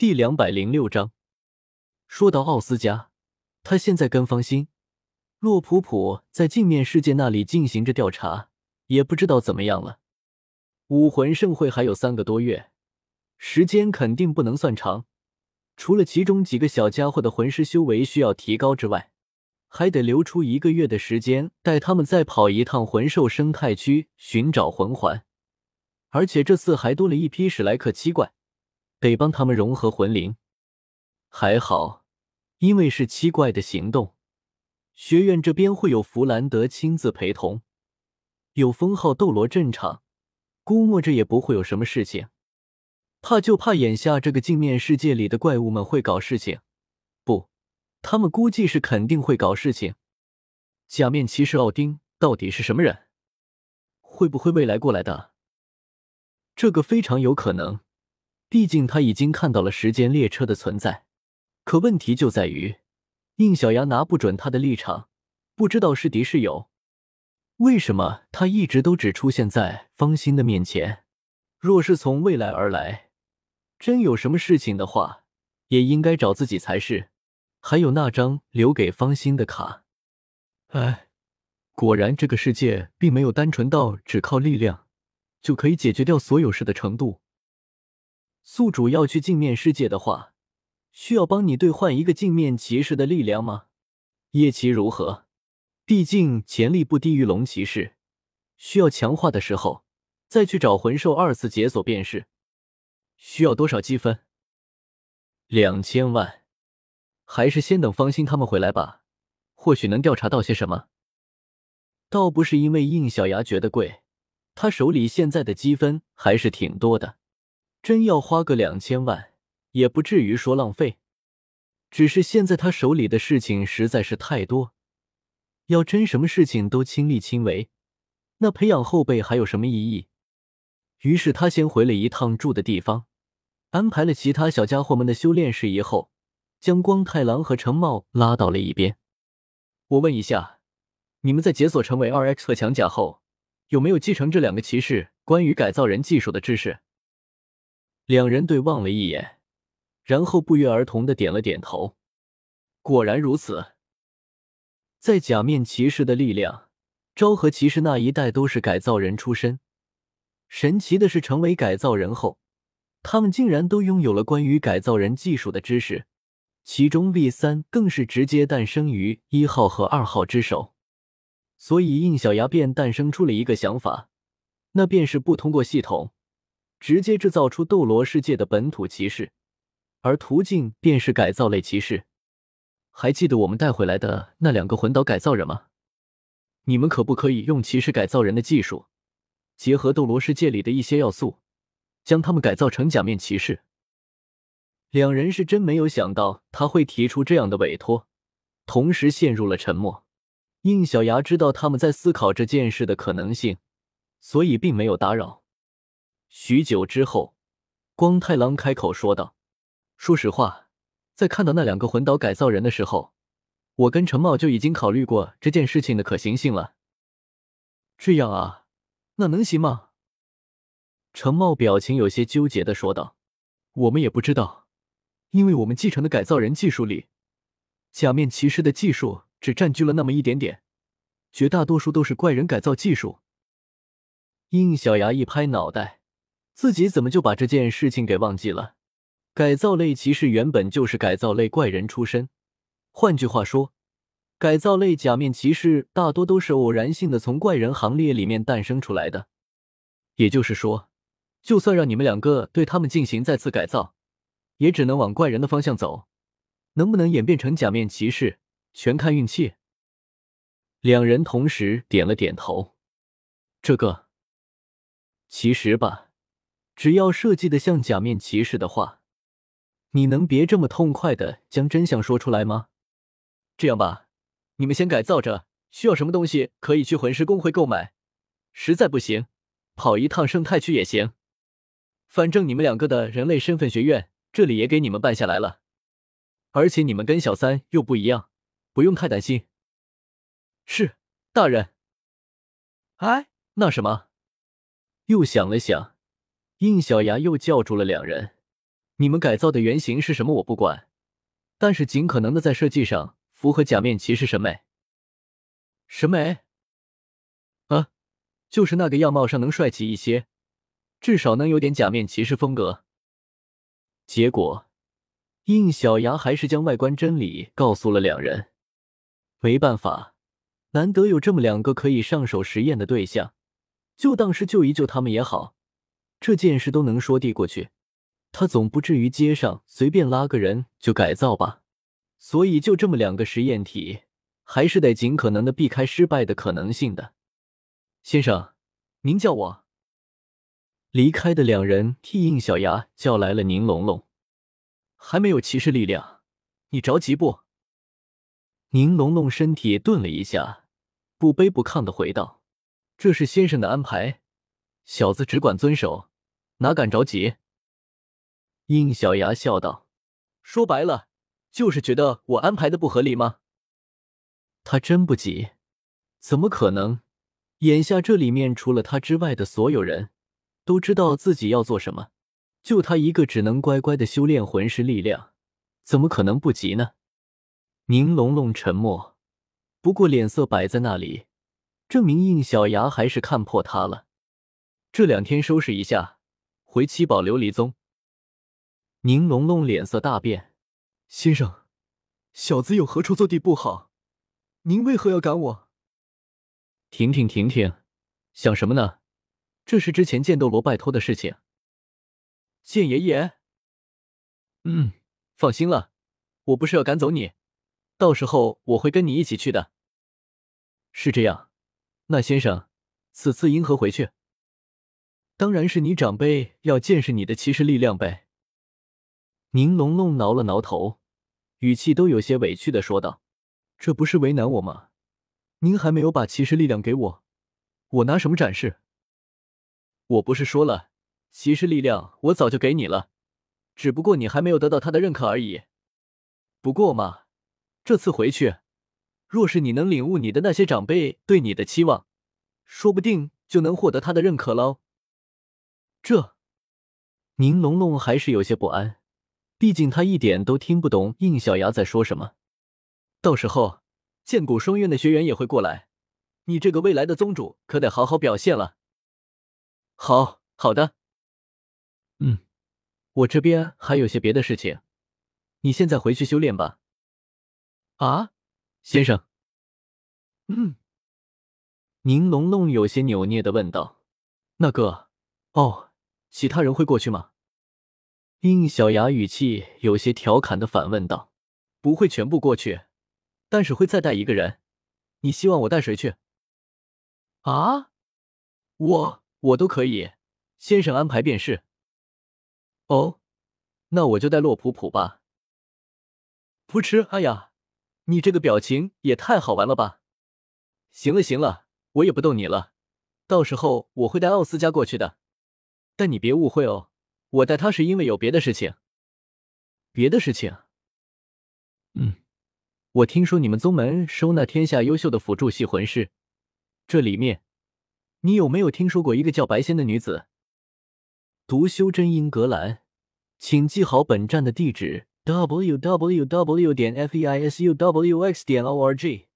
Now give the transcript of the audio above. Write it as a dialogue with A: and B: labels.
A: 第两百零六章，说到奥斯加，他现在跟方心、洛普普在镜面世界那里进行着调查，也不知道怎么样了。武魂盛会还有三个多月，时间肯定不能算长。除了其中几个小家伙的魂师修为需要提高之外，还得留出一个月的时间，带他们再跑一趟魂兽生态区寻找魂环。而且这次还多了一批史莱克七怪。得帮他们融合魂灵，还好，因为是七怪的行动，学院这边会有弗兰德亲自陪同，有封号斗罗镇场，估摸着也不会有什么事情。怕就怕眼下这个镜面世界里的怪物们会搞事情，不，他们估计是肯定会搞事情。假面骑士奥丁到底是什么人？会不会未来过来的？这个非常有可能。毕竟他已经看到了时间列车的存在，可问题就在于，应小牙拿不准他的立场，不知道是敌是友。为什么他一直都只出现在方心的面前？若是从未来而来，真有什么事情的话，也应该找自己才是。还有那张留给方心的卡，哎，果然这个世界并没有单纯到只靠力量就可以解决掉所有事的程度。宿主要去镜面世界的话，需要帮你兑换一个镜面骑士的力量吗？叶奇如何？毕竟潜力不低于龙骑士，需要强化的时候再去找魂兽二次解锁便是。需要多少积分？两千万。还是先等方心他们回来吧，或许能调查到些什么。倒不是因为应小牙觉得贵，他手里现在的积分还是挺多的。真要花个两千万，也不至于说浪费。只是现在他手里的事情实在是太多，要真什么事情都亲力亲为，那培养后辈还有什么意义？于是他先回了一趟住的地方，安排了其他小家伙们的修炼事宜后，将光太郎和程茂拉到了一边。我问一下，你们在解锁成为二 X 特强甲后，有没有继承这两个骑士关于改造人技术的知识？两人对望了一眼，然后不约而同的点了点头。果然如此，在假面骑士的力量，昭和骑士那一代都是改造人出身。神奇的是，成为改造人后，他们竟然都拥有了关于改造人技术的知识。其中 V 三更是直接诞生于一号和二号之手。所以应小牙便诞生出了一个想法，那便是不通过系统。直接制造出斗罗世界的本土骑士，而途径便是改造类骑士。还记得我们带回来的那两个魂导改造人吗？你们可不可以用骑士改造人的技术，结合斗罗世界里的一些要素，将他们改造成假面骑士？两人是真没有想到他会提出这样的委托，同时陷入了沉默。应小牙知道他们在思考这件事的可能性，所以并没有打扰。许久之后，光太郎开口说道：“说实话，在看到那两个魂岛改造人的时候，我跟陈茂就已经考虑过这件事情的可行性了。这样啊，那能行吗？”陈茂表情有些纠结的说道：“我们也不知道，因为我们继承的改造人技术里，假面骑士的技术只占据了那么一点点，绝大多数都是怪人改造技术。”应小牙一拍脑袋。自己怎么就把这件事情给忘记了？改造类骑士原本就是改造类怪人出身，换句话说，改造类假面骑士大多都是偶然性的从怪人行列里面诞生出来的。也就是说，就算让你们两个对他们进行再次改造，也只能往怪人的方向走，能不能演变成假面骑士，全看运气。两人同时点了点头。这个，其实吧。只要设计的像假面骑士的话，你能别这么痛快的将真相说出来吗？这样吧，你们先改造着，需要什么东西可以去魂师公会购买，实在不行，跑一趟生态区也行。反正你们两个的人类身份学院这里也给你们办下来了，而且你们跟小三又不一样，不用太担心。是，大人。哎，那什么？又想了想。应小牙又叫住了两人：“你们改造的原型是什么我不管，但是尽可能的在设计上符合假面骑士审美。审美？啊，就是那个样貌上能帅气一些，至少能有点假面骑士风格。结果，应小牙还是将外观真理告诉了两人。没办法，难得有这么两个可以上手实验的对象，就当是救一救他们也好。这件事都能说递过去，他总不至于街上随便拉个人就改造吧？所以就这么两个实验体。还是得尽可能的避开失败的可能性的，先生，您叫我。离开的两人替应小牙叫来了宁龙龙，还没有骑士力量，你着急不？宁龙龙身体顿了一下，不卑不亢的回道：“这是先生的安排，小子只管遵守，哪敢着急？”应小牙笑道：“说白了，就是觉得我安排的不合理吗？”他真不急，怎么可能？眼下这里面除了他之外的所有人都知道自己要做什么，就他一个只能乖乖的修炼魂师力量，怎么可能不急呢？宁龙龙沉默，不过脸色摆在那里，证明应小牙还是看破他了。这两天收拾一下，回七宝琉璃宗。宁龙龙脸色大变，先生，小子有何处做地不好？您为何要赶我？停停停停，想什么呢？这是之前剑斗罗拜托的事情。剑爷爷，嗯，放心了，我不是要赶走你，到时候我会跟你一起去的。是这样，那先生，此次因何回去？当然是你长辈要见识你的骑士力量呗。宁龙龙挠了挠头，语气都有些委屈的说道。这不是为难我吗？您还没有把骑士力量给我，我拿什么展示？我不是说了，骑士力量我早就给你了，只不过你还没有得到他的认可而已。不过嘛，这次回去，若是你能领悟你的那些长辈对你的期望，说不定就能获得他的认可喽。这，宁龙龙还是有些不安，毕竟他一点都听不懂应小牙在说什么。到时候，剑骨双院的学员也会过来，你这个未来的宗主可得好好表现了。好好的，嗯，我这边还有些别的事情，你现在回去修炼吧。啊，先生。嗯，宁龙龙有些扭捏的问道：“那个，哦，其他人会过去吗？”应小牙语气有些调侃的反问道：“不会全部过去。”但是会再带一个人，你希望我带谁去？啊，我我都可以，先生安排便是。哦，那我就带洛普普吧。噗嗤，哎呀，你这个表情也太好玩了吧！行了行了，我也不逗你了，到时候我会带奥斯加过去的，但你别误会哦，我带他是因为有别的事情。别的事情？嗯。我听说你们宗门收纳天下优秀的辅助系魂师，这里面你有没有听说过一个叫白仙的女子？读修真英格兰，请记好本站的地址：w w w. 点 f e i s u w x. 点 o r g。